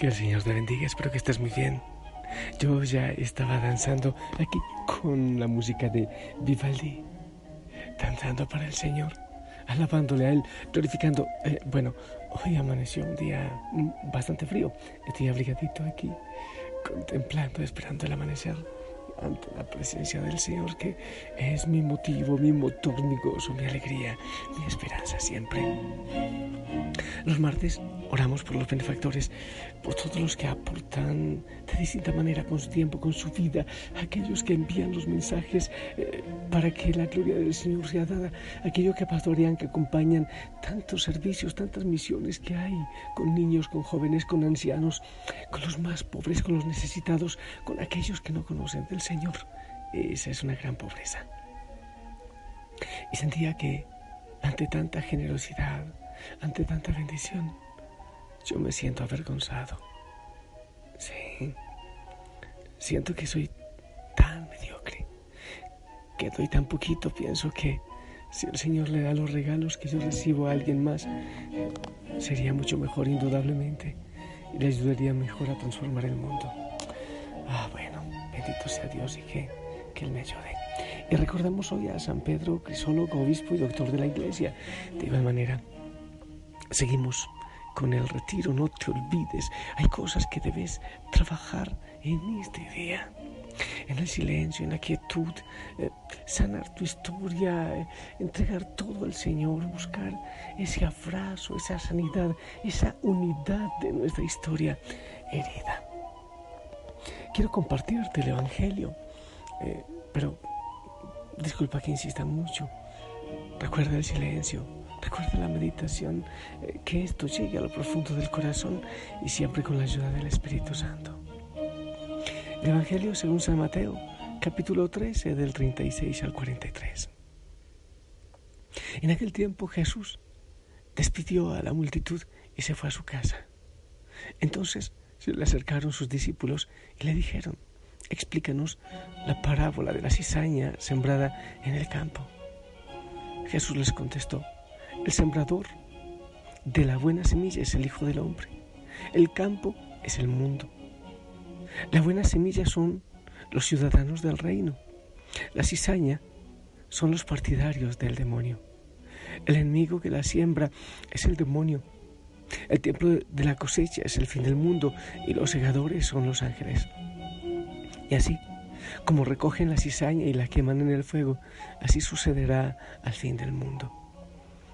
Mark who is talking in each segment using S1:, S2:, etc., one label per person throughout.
S1: Que el Señor te bendiga, espero que estés muy bien. Yo ya estaba danzando aquí con la música de Vivaldi, danzando para el Señor, alabándole a Él, glorificando. Eh, bueno, hoy amaneció un día mm, bastante frío. Estoy abrigadito aquí, contemplando, esperando el amanecer ante la presencia del Señor, que es mi motivo, mi motor, mi gozo, mi alegría, mi esperanza siempre. Los martes oramos por los benefactores, por todos los que aportan de distinta manera con su tiempo, con su vida, aquellos que envían los mensajes eh, para que la gloria del Señor sea dada, aquellos que pastorean, que acompañan tantos servicios, tantas misiones que hay con niños, con jóvenes, con ancianos, con los más pobres, con los necesitados, con aquellos que no conocen del Señor. Esa es una gran pobreza. Y sentía que ante tanta generosidad, ante tanta bendición, yo me siento avergonzado. Sí, siento que soy tan mediocre, que doy tan poquito, pienso que si el Señor le da los regalos que yo recibo a alguien más, sería mucho mejor indudablemente y le ayudaría mejor a transformar el mundo. Ah, bueno, bendito sea Dios y que, que Él me ayude. Y recordamos hoy a San Pedro, crisólogo, obispo y doctor de la Iglesia. De igual manera, seguimos con el retiro, no te olvides. Hay cosas que debes trabajar en este día. En el silencio, en la quietud, eh, sanar tu historia, eh, entregar todo al Señor, buscar ese abrazo, esa sanidad, esa unidad de nuestra historia herida. Quiero compartirte el Evangelio, eh, pero disculpa que insista mucho. Recuerda el silencio, recuerda la meditación, eh, que esto llegue a lo profundo del corazón y siempre con la ayuda del Espíritu Santo. El Evangelio según San Mateo, capítulo 13, del 36 al 43. En aquel tiempo Jesús despidió a la multitud y se fue a su casa. Entonces se le acercaron sus discípulos y le dijeron, explícanos la parábola de la cizaña sembrada en el campo. Jesús les contestó, el sembrador de la buena semilla es el Hijo del Hombre. El campo es el mundo. La buena semilla son los ciudadanos del reino. La cizaña son los partidarios del demonio. El enemigo que la siembra es el demonio. El tiempo de la cosecha es el fin del mundo y los segadores son los ángeles. Y así, como recogen la cizaña y la queman en el fuego, así sucederá al fin del mundo.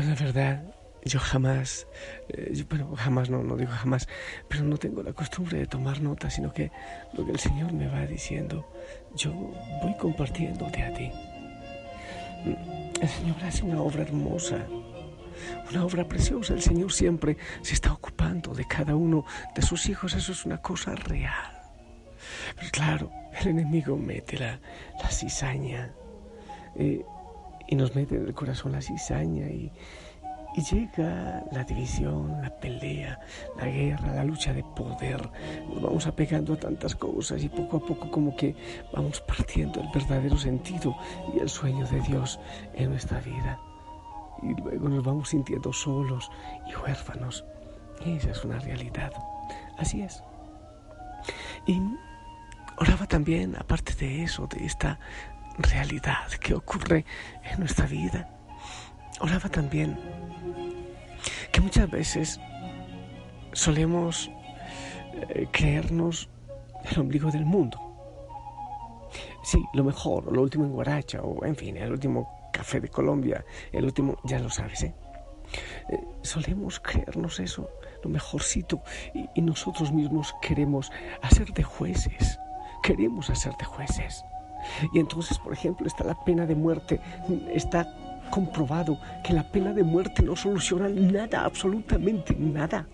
S1: Pues la verdad, yo jamás, eh, bueno, jamás no, no digo jamás, pero no tengo la costumbre de tomar nota, sino que lo que el Señor me va diciendo, yo voy compartiéndote a ti. El Señor hace una obra hermosa, una obra preciosa. El Señor siempre se está ocupando de cada uno de sus hijos. Eso es una cosa real. Pero claro, el enemigo mete la, cizaña. Eh, y nos mete en el corazón la cizaña y, llega la división, la pelea, la guerra, la lucha de poder. Nos vamos apegando a tantas cosas y poco a poco como que vamos partiendo el verdadero sentido y el sueño de Dios en nuestra vida. Y luego nos vamos sintiendo solos y huérfanos. Esa es una realidad. Así es. Y oraba también, aparte de eso, de esta realidad que ocurre en nuestra vida. Oraba también que muchas veces solemos eh, creernos el ombligo del mundo. Sí, lo mejor, lo último en Guaracha, o en fin, el último café de Colombia, el último, ya lo sabes, ¿eh? eh solemos creernos eso, lo mejorcito, y, y nosotros mismos queremos hacer de jueces, queremos hacer de jueces. Y entonces, por ejemplo, está la pena de muerte, está comprobado que la pena de muerte no soluciona nada, absolutamente nada.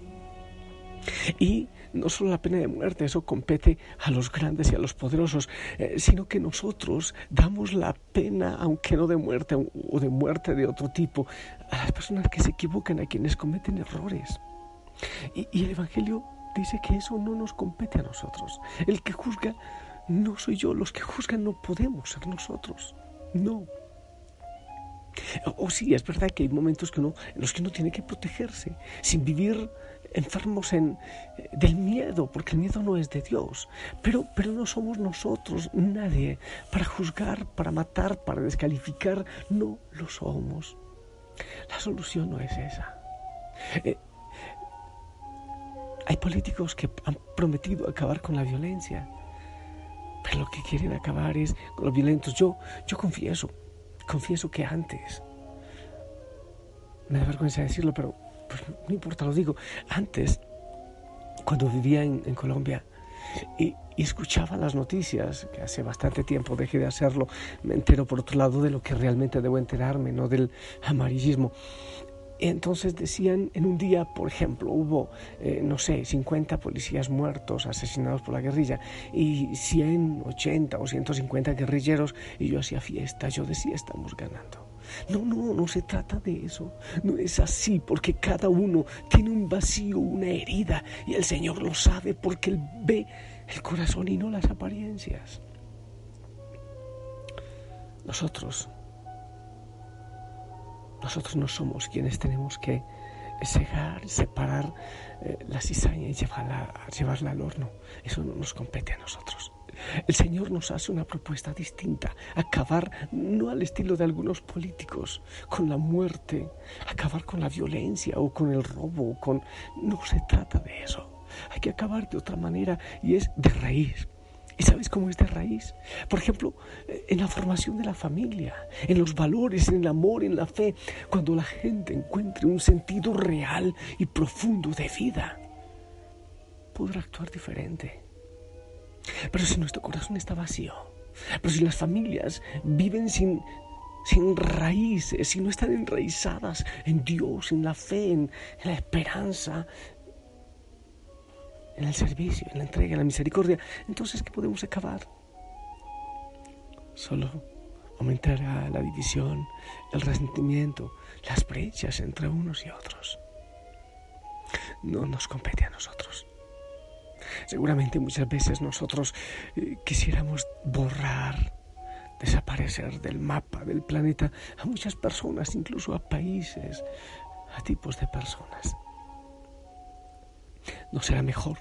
S1: Y no solo la pena de muerte, eso compete a los grandes y a los poderosos, eh, sino que nosotros damos la pena, aunque no de muerte o de muerte de otro tipo, a las personas que se equivocan, a quienes cometen errores. Y, y el Evangelio dice que eso no nos compete a nosotros. El que juzga no soy yo, los que juzgan no podemos ser nosotros. No. O, sí, es verdad que hay momentos que uno, en los que uno tiene que protegerse, sin vivir enfermos en, eh, del miedo, porque el miedo no es de Dios. Pero, pero no somos nosotros, nadie, para juzgar, para matar, para descalificar. No lo somos. La solución no es esa. Eh, hay políticos que han prometido acabar con la violencia, pero lo que quieren acabar es con los violentos. Yo, yo confieso, confieso que antes, me da vergüenza decirlo, pero pues, no importa, lo digo, antes, cuando vivía en, Colombia y, y, escuchaba las noticias, que hace bastante tiempo dejé de hacerlo, me entero por otro lado de lo que realmente debo enterarme, no del amarillismo. Entonces decían, en un día, por ejemplo, hubo, eh, no sé, 50 policías muertos, asesinados por la guerrilla, y 100, 80 o 150 guerrilleros, y yo hacía fiesta, yo decía, estamos ganando. No, no, no se trata de eso, no es así, porque cada uno tiene un vacío, una herida, y el Señor lo sabe porque Él ve el corazón y no las apariencias. Nosotros nosotros no somos quienes tenemos que cegar, separar eh, la cizaña y llevarla, llevarla al horno. Eso no nos compete a nosotros. El Señor nos hace una propuesta distinta, acabar no al estilo de algunos políticos, con la muerte, acabar con la violencia o con el robo, con... no se trata de eso. Hay que acabar de otra manera y es de raíz. ¿Y sabes cómo es de raíz? Por ejemplo, eh, en la formación de la familia, en los valores, en el amor, en la fe, cuando la gente encuentre un sentido real y profundo de vida, podrá actuar diferente. Pero si nuestro corazón está vacío, pero si las familias viven sin, sin raíces, si no están enraizadas en Dios, en la fe, en la esperanza, en el servicio, en la entrega, en la misericordia, entonces ¿qué podemos acabar? Solo aumentará la división, el resentimiento, las brechas entre unos y otros. No nos compete a nosotros. Seguramente muchas veces nosotros eh, quisiéramos borrar, desaparecer del mapa del planeta a muchas personas, incluso a países, a tipos de personas. ¿No será mejor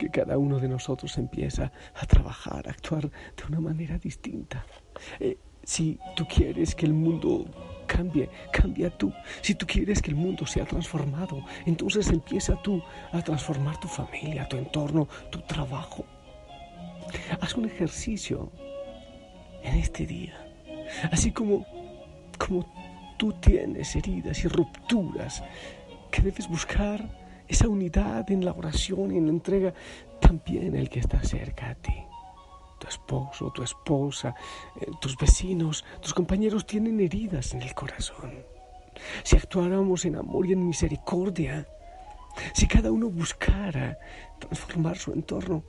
S1: que cada uno de nosotros empieza a trabajar, a actuar de una manera distinta? Eh, si tú quieres que el mundo cambie, cambia tú. Si tú quieres que el mundo sea transformado, entonces empieza tú a transformar tu familia, tu entorno, tu trabajo. Haz un ejercicio en este día. Así como, como tú tienes heridas y rupturas que debes buscar esa unidad en la oración y en la entrega, también el que está cerca a ti. Tu esposo, tu esposa, eh, tus vecinos, tus compañeros tienen heridas en el corazón. Si actuáramos en amor y en misericordia, si cada uno buscara transformar su entorno,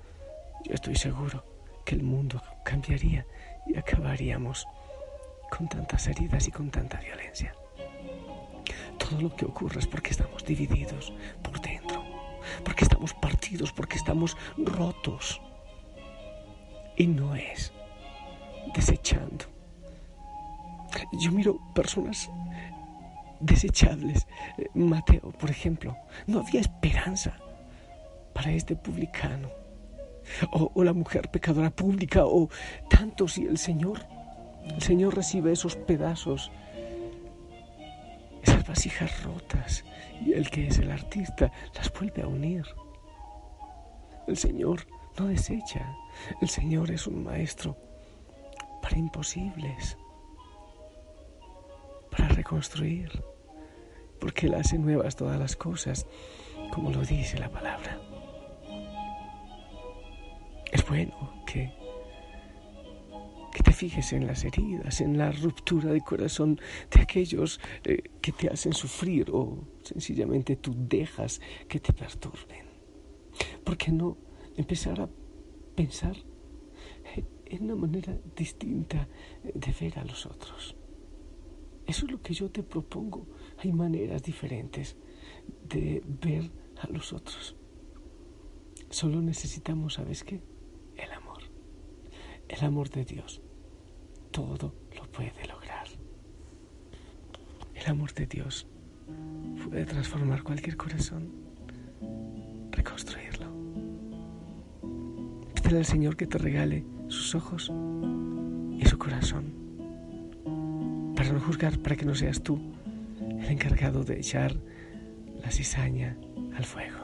S1: yo estoy seguro que el mundo cambiaría y acabaríamos con tantas heridas y con tanta violencia todo lo que ocurre es porque estamos divididos por dentro, porque estamos partidos, porque estamos rotos. Y no es desechando. Yo miro personas desechables. Mateo, por ejemplo, no había esperanza para este publicano. O, o, la mujer pecadora pública, o tantos, y el Señor, el Señor recibe esos pedazos vasijas rotas y el que es el artista las vuelve a unir. El Señor no desecha, el Señor es un maestro para imposibles, para reconstruir, porque Él hace nuevas todas las cosas, como lo dice la palabra. Es bueno que te fijes en las heridas, en la ruptura de corazón de aquellos eh, que te hacen sufrir o sencillamente tú dejas que te perturben. ¿Por qué no empezar a pensar en una manera distinta de ver a los otros? Eso es lo que yo te propongo. Hay maneras diferentes de ver a los otros. Solo necesitamos, ¿sabes qué? El amor. El amor de Dios. Todo lo puede lograr. El amor de Dios puede transformar cualquier corazón, reconstruirlo. Pídele al Señor que te regale sus ojos y su corazón para no juzgar, para que no seas tú el encargado de echar la cizaña al fuego.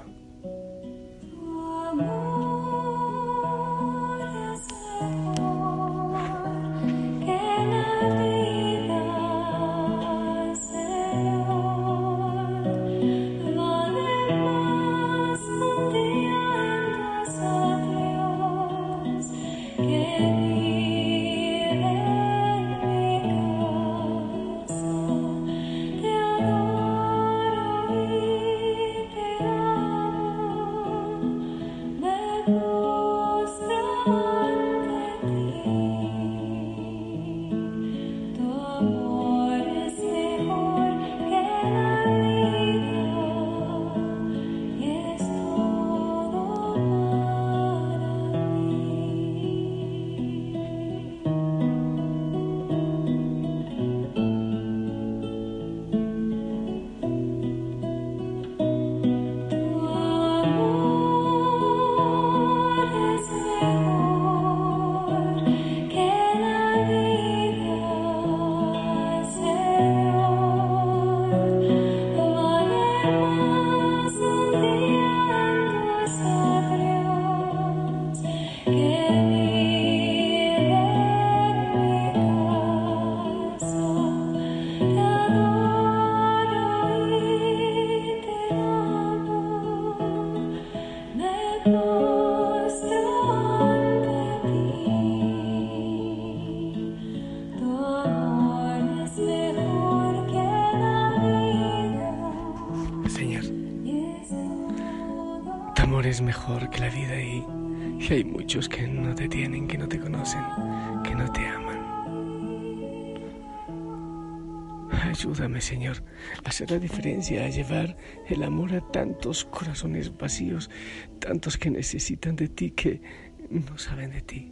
S1: Ayúdame, Señor, a hacer la diferencia, a llevar el amor a tantos corazones vacíos, tantos que necesitan de ti, que no saben de ti,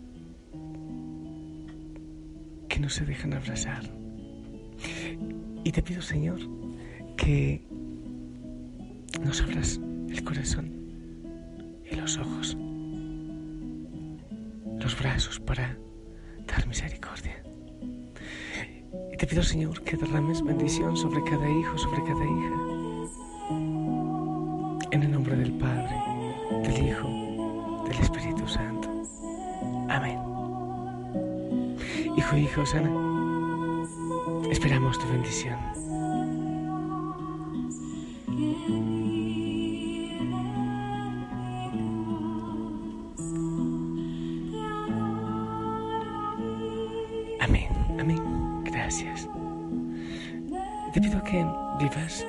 S1: que no se dejan abrazar. Y te pido, Señor, que nos abras el corazón y los ojos, los brazos para dar misericordia. Te pido, Señor, que derrames bendición sobre cada hijo, sobre cada hija. En el nombre del Padre, del Hijo, del Espíritu Santo. Amén. Hijo, hijo, sana. Esperamos tu bendición. Gracias. Te pido que vivas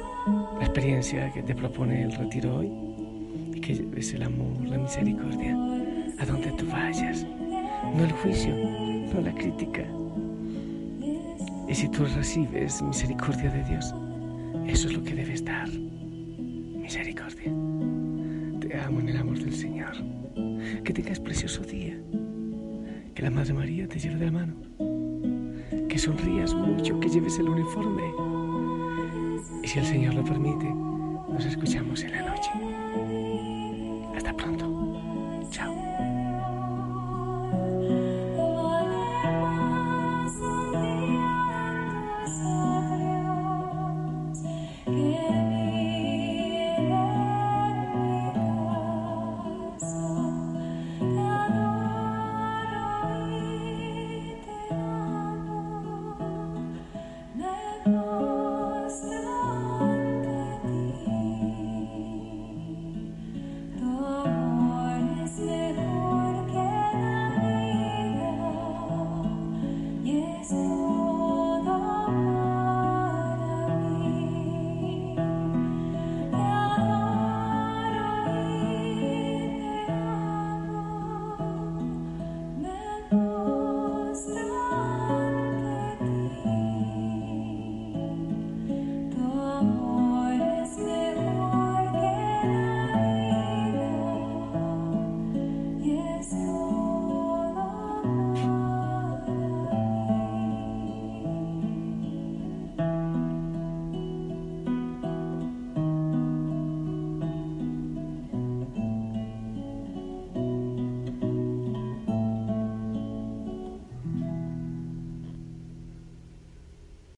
S1: la experiencia que te propone el retiro hoy y que lleves el amor, la misericordia a donde tú vayas, no el juicio, no la crítica. Y si tú recibes misericordia de Dios, eso es lo que debes dar, misericordia. Te amo en el amor del Señor. Que tengas precioso día. Que la Madre María te lleve de la mano que sonrías mucho, que lleves el uniforme. Y si el Señor lo permite, nos escuchamos en la noche.